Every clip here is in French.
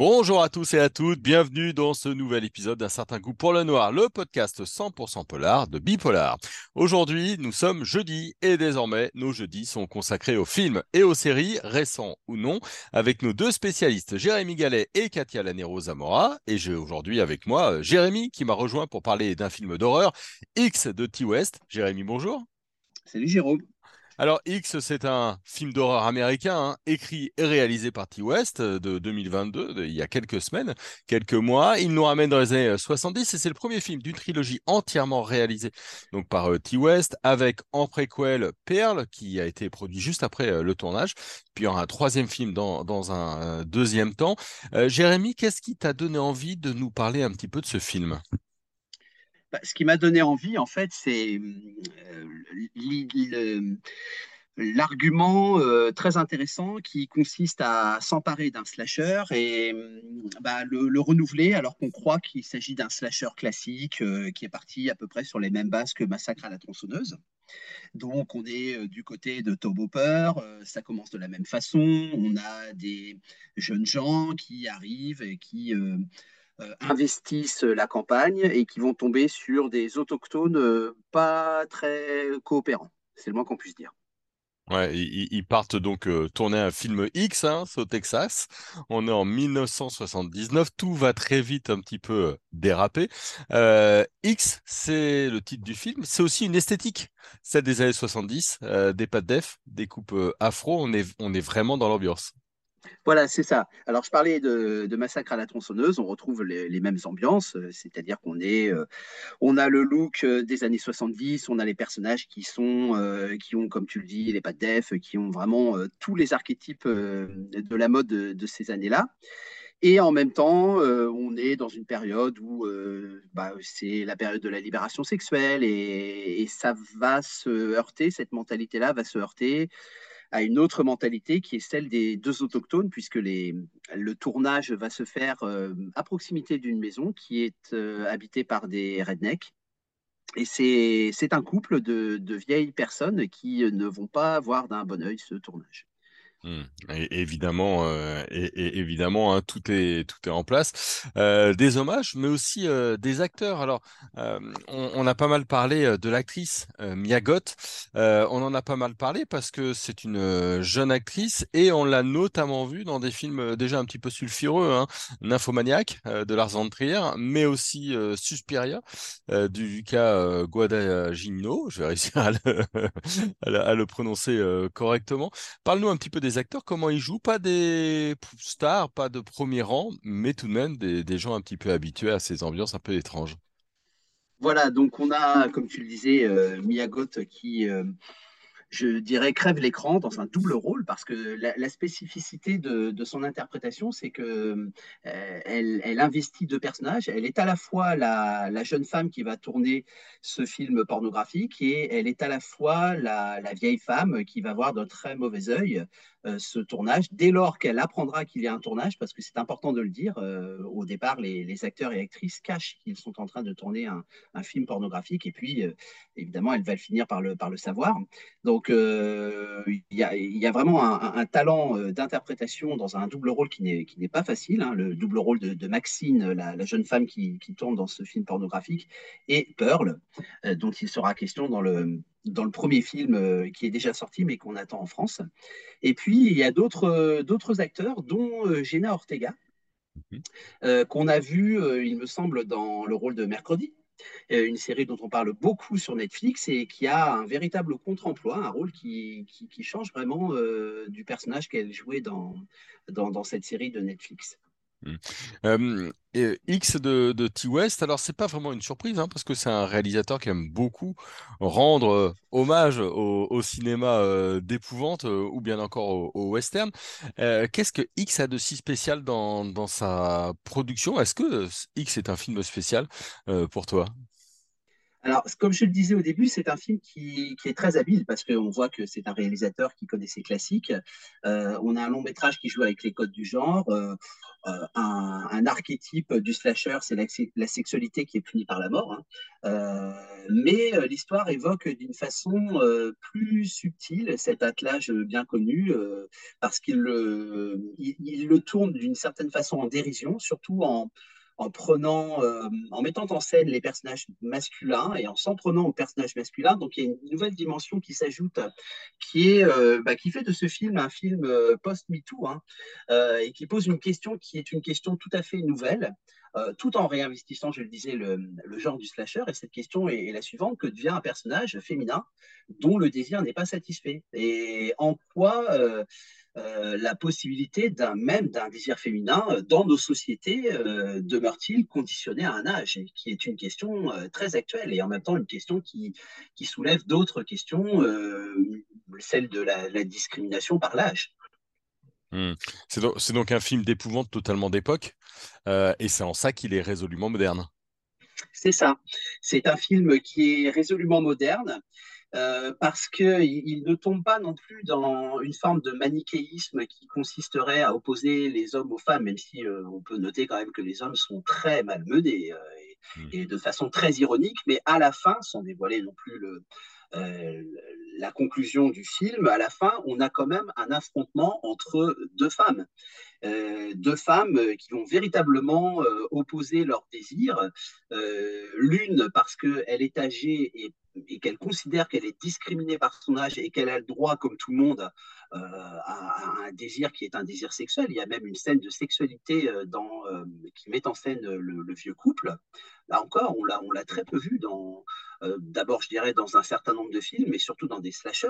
Bonjour à tous et à toutes, bienvenue dans ce nouvel épisode d'un certain goût pour le noir, le podcast 100% polar de Bipolar. Aujourd'hui, nous sommes jeudi et désormais, nos jeudis sont consacrés aux films et aux séries, récents ou non, avec nos deux spécialistes, Jérémy Gallet et Katia Lanero Zamora. Et j'ai aujourd'hui avec moi euh, Jérémy qui m'a rejoint pour parler d'un film d'horreur, X de T-West. Jérémy, bonjour. Salut Jérôme. Alors X, c'est un film d'horreur américain, hein, écrit et réalisé par T. West euh, de 2022, il y a quelques semaines, quelques mois. Il nous ramène dans les années 70 et c'est le premier film d'une trilogie entièrement réalisée donc par euh, T. West avec en préquel Pearl qui a été produit juste après euh, le tournage, puis un troisième film dans un deuxième temps. Jérémy, qu'est-ce qui t'a donné envie de nous parler un petit peu de ce film? Bah, ce qui m'a donné envie, en fait, c'est l'argument euh, très intéressant qui consiste à s'emparer d'un slasher et bah, le, renouveler alors qu'on croit qu'il s'agit d'un slasher classique euh, qui est parti à peu près sur les mêmes bases que Massacre à la tronçonneuse. Donc on est euh, du côté de Tobe Hopper, ça commence de la même façon, on a des jeunes gens qui arrivent et qui euh, investissent la campagne et qui vont tomber sur des autochtones euh, pas très coopérants. C'est le moins qu'on puisse dire. Ouais, ils, partent donc euh, tourner un film X hein, au Texas. On est en 1979. Tout va très vite un petit peu déraper. X, c'est le titre du film. C'est aussi une esthétique, celle des années 70, des pattes def, des coupes afro. On est, on est vraiment dans l'ambiance. Voilà, c'est ça. Alors, je parlais de, Massacre à la tronçonneuse. On retrouve les, mêmes ambiances, euh, c'est-à-dire qu'on est, euh, on a le look euh, des années 70, on a les personnages qui sont, qui ont, comme tu le dis, les pattes def, qui ont vraiment tous les archétypes de la mode de, ces années-là. Et en même temps, on est dans une période où bah, c'est la période de la libération sexuelle et, et ça va se heurter, cette mentalité-là va se heurter à une autre mentalité qui est celle des deux autochtones, puisque le tournage va se faire euh, à proximité d'une maison qui est euh, habitée par des rednecks. Et c'est un couple de, vieilles personnes qui ne vont pas voir d'un bon oeil ce tournage. Mmh. évidemment, euh, évidemment, hein, tout est tout est en place. Euh, des hommages, mais aussi euh, des acteurs. Alors, on, a pas mal parlé de l'actrice Mia Goth. on en a pas mal parlé parce que c'est une jeune actrice et on l'a notamment vue dans des films déjà un petit peu sulfureux, hein, Nymphomaniac de Lars von Trier, mais aussi Suspiria du Luca Guadagnino. Je vais réussir à le prononcer correctement. Parle-nous un petit peu des acteurs, comment ils jouent? Pas des stars, pas de premier rang, mais tout de même des, gens un petit peu habitués à ces ambiances un peu étranges. Voilà, donc on a, comme tu le disais, euh, Miyagot qui, euh, je dirais, crève l'écran dans un double rôle parce que la, spécificité de, son interprétation, c'est que euh, elle, investit deux personnages. Elle est à la fois la, jeune femme qui va tourner ce film pornographique et elle est à la fois la, vieille femme qui va voir d'un très mauvais œil ce tournage dès lors qu'elle apprendra qu'il y a un tournage, parce que c'est important de le dire. Euh, au départ, les, acteurs et actrices cachent qu'ils sont en train de tourner un, film pornographique, et puis évidemment, elle va finir par le, savoir. Donc euh, il y, a vraiment un, talent euh, d'interprétation dans un double rôle qui n'est pas facile. Hein. le double rôle de, Maxine, la, jeune femme qui, tourne dans ce film pornographique, et Pearl, euh, dont il sera question dans le, dans le premier film qui est déjà sorti, mais qu'on attend en France. Et puis, il y a d'autres acteurs, dont Jenna Ortega, mhm. qu'on a vu, il me semble, dans le rôle de Mercredi, euh, une série dont on parle beaucoup sur Netflix et qui a un véritable contre-emploi, un rôle qui, qui, change vraiment euh, du personnage qu'elle jouait dans, dans, cette série de Netflix. Mmh. X de, T-West, alors c'est pas vraiment une surprise hein, parce que c'est un réalisateur qui aime beaucoup rendre hommage au, cinéma d'épouvante ou bien encore au, western. Qu'est-ce que X a de si spécial dans sa production? Est-ce que X est un film spécial pour toi? Alors, comme je le disais au début, c'est un film qui, est très habile parce qu'on voit que c'est un réalisateur qui connaît ses classiques. Euh, on a un long métrage qui joue avec les codes du genre. Euh, euh, un, archétype du slasher, c'est la, sexualité qui est punie par la mort. Hein. Mais l'histoire évoque d'une façon plus subtile cet attelage bien connu parce qu'il il, il le tourne d'une certaine façon en dérision, surtout en euh, en mettant en scène les personnages masculins et en s'en prenant aux personnages masculins. Donc il y a une nouvelle dimension qui s'ajoute, qui est, euh, bah, qui fait de ce film un film euh, post-MeToo hein, et qui pose une question qui est une question tout à fait nouvelle. Tout en réinvestissant, je le disais, le, genre du slasher. Et cette question est, est, la suivante que devient un personnage féminin dont le désir n'est pas satisfait? Et en quoi euh, la possibilité d'un même d'un désir féminin euh, dans nos sociétés euh, demeure-t-il conditionné à un âge qui est une question euh, très actuelle et en même temps une question qui, qui soulève d'autres questions, celle de la, la, discrimination par l'âge. Mmh. C'est donc, donc, un film d'épouvante totalement d'époque et c'est en ça qu'il est résolument moderne. C'est ça. C'est un film qui est résolument moderne euh, parce qu'il il ne tombe pas non plus dans une forme de manichéisme qui consisterait à opposer les hommes aux femmes, même si euh, on peut noter quand même que les hommes sont très malmenés euh, et, mmh. et, de façon très ironique, mais à la fin, sans dévoiler non plus le, la conclusion du film, à la fin, on a quand même un affrontement entre deux femmes. Euh, deux femmes qui vont véritablement euh, opposer leurs désirs. Euh, L'une parce qu'elle est âgée et, et qu'elle considère qu'elle est discriminée par son âge et qu'elle a le droit, comme tout le monde, à, à, un désir qui est un désir sexuel. Il y a même une scène de sexualité dans, qui met en scène le, le vieux couple. Là encore, on l'a, on l'a très peu vu dans, euh, d'abord, je dirais, dans un certain nombre de films, mais surtout dans des slashers.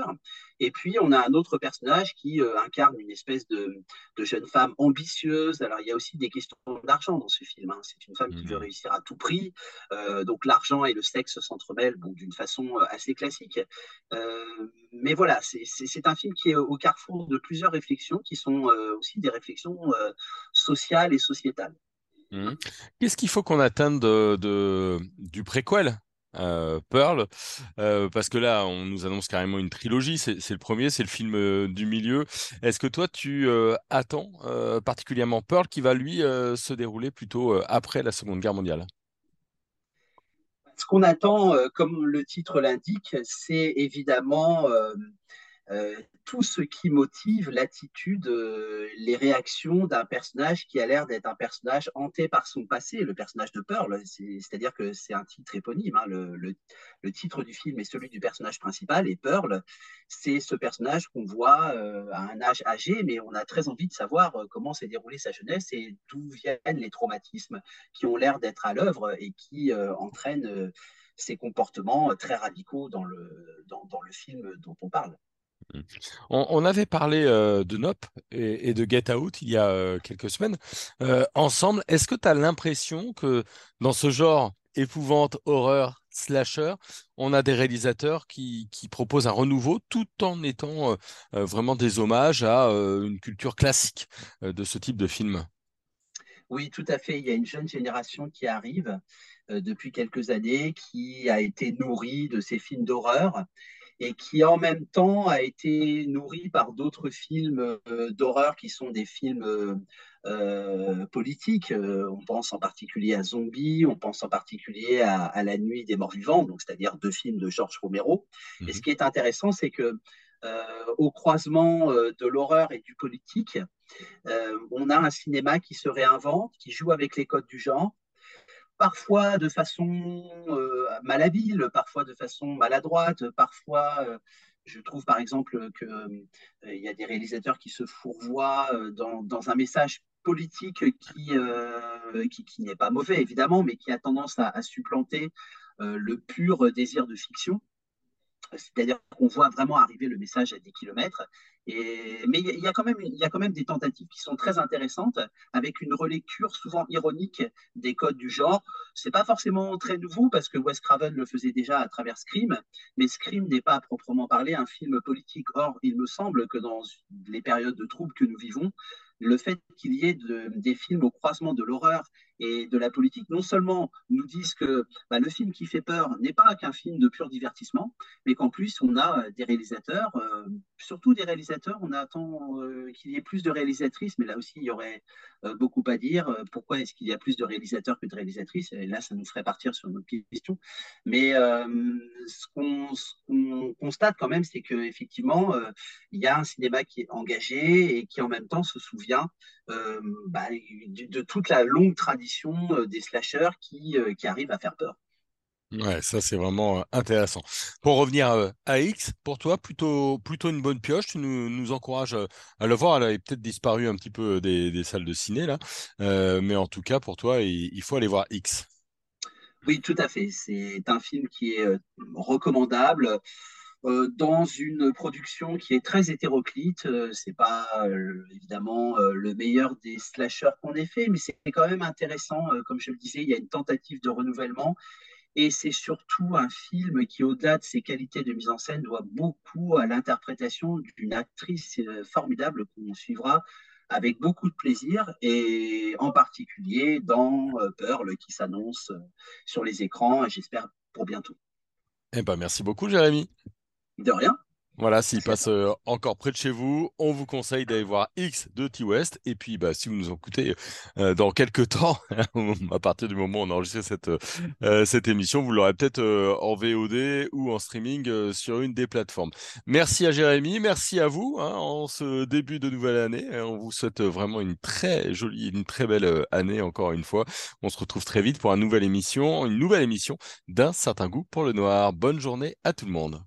Et puis, on a un autre personnage qui euh, incarne une espèce de, de, jeune femme ambitieuse. Alors, il y a aussi des questions d'argent dans ce film. Hein. C'est une femme mmh. qui veut mhm. réussir à tout prix. Euh, donc, l'argent et le sexe s'entremêlent bon, d'une façon euh, assez classique. Euh, mais voilà, c'est, un film qui est au carrefour de plusieurs réflexions qui sont aussi des réflexions sociales et sociétales. Mmh. Qu'est-ce qu'il faut qu'on atteigne de, du préquel euh, Pearl, euh, parce que là, on nous annonce carrément une trilogie. C'est le premier, c'est le film euh, du milieu. Est-ce que toi, tu euh, attends euh, particulièrement Pearl, qui va lui euh, se dérouler plutôt après la Seconde Guerre mondiale? Ce qu'on attend, comme le titre l'indique, c'est évidemment euh, tout ce qui motive l'attitude, euh, les réactions d'un personnage qui a l'air d'être un personnage hanté par son passé, le personnage de Pearl. C'est-à-dire que c'est un titre éponyme. Hein, le, titre du film est celui du personnage principal et Pearl, c'est ce personnage qu'on voit euh, à un âge âgé, mais on a très envie de savoir euh, comment s'est déroulée sa jeunesse et d'où viennent les traumatismes qui ont l'air d'être à l'œuvre et qui euh, entraînent ces comportements très radicaux dans le film dont on parle. On, on, avait parlé de Nope et, de Get Out il y a quelques semaines ensemble. Est-ce que tu as l'impression que dans ce genre épouvante, horreur, slasher, on a des réalisateurs qui, proposent un renouveau tout en étant vraiment des hommages à une culture classique de ce type de film? Oui, tout à fait. Il y a une jeune génération qui arrive depuis quelques années qui a été nourrie de ces films d'horreur et qui en même temps a été nourri par d'autres films euh, d'horreur qui sont des films euh, euh politiques. On pense en particulier à Zombie, on pense en particulier à, à La Nuit des Morts Vivants, donc c'est-à-dire deux films de Georges Romero. Mmh. Et ce qui est intéressant, c'est que au croisement de l'horreur et du politique, on a un cinéma qui se réinvente, qui joue avec les codes du genre, parfois de façon euh, malhabile, parfois de façon maladroite, parfois euh, je trouve par exemple qu'il euh, y a des réalisateurs qui se fourvoient dans, un message politique qui, qui, n'est pas mauvais évidemment, mais qui a tendance à, à supplanter le pur désir de fiction. C'est-à-dire qu'on voit vraiment arriver le message à des kilomètres. Mais il y, a quand même, il y a quand même des tentatives qui sont très intéressantes, avec une relecture souvent ironique des codes du genre. C'est pas forcément très nouveau parce que Wes Craven le faisait déjà à travers Scream, mais Scream n'est pas à proprement parler un film politique. Or, il me semble que dans les périodes de troubles que nous vivons, le fait qu'il y ait de, des films au croisement de l'horreur et de la politique, non seulement nous disent que bah, le film qui fait peur n'est pas qu'un film de pur divertissement, mais qu'en plus on a euh, des réalisateurs, euh, surtout des réalisateurs, on attend euh, qu'il y ait plus de réalisatrices, mais là aussi il y aurait beaucoup à dire. Pourquoi est-ce qu'il y a plus de réalisateurs que de réalisatrices? Là, ça nous ferait partir sur notre question. Mais euh, ce qu'on qu constate quand même, c'est qu'effectivement, euh, il y a un cinéma qui est engagé et qui en même temps se souvient euh, bah, de, de, toute la longue tradition des slashers qui, qui arrivent à faire peur. Ouais, ça c'est vraiment intéressant. Pour revenir à X, pour toi, plutôt, plutôt une bonne pioche. Tu nous, nous encourages à le voir. Elle avait peut-être disparu un petit peu des, salles de ciné là, euh, mais en tout cas pour toi, il, faut aller voir X. Oui, tout à fait. C'est un film qui est recommandable. Euh, dans une production qui est très hétéroclite. Euh, c'est pas euh, évidemment le meilleur des slashers qu'on ait fait, mais c'est quand même intéressant. comme je le disais, il y a une tentative de renouvellement. Et c'est surtout un film qui, au-delà de ses qualités de mise en scène, doit beaucoup à l'interprétation d'une actrice formidable qu'on suivra avec beaucoup de plaisir, et en particulier dans Pearl qui s'annonce sur les écrans, et j'espère pour bientôt. Eh ben, merci beaucoup, Jérémy. De rien. Voilà, s'il passe euh, encore près de chez vous, on vous conseille d'aller voir X de T-West. Et puis, bah, si vous nous écoutez euh, dans quelques temps, à partir du moment où on a enregistré cette, euh, cette émission, vous l'aurez peut-être euh, en VOD ou en streaming euh, sur une des plateformes. Merci à Jérémy, merci à vous hein, en ce début de nouvelle année. On vous souhaite vraiment une très jolie, une très belle année encore une fois. On se retrouve très vite pour une nouvelle émission, une nouvelle émission d'un certain goût pour le noir. Bonne journée à tout le monde.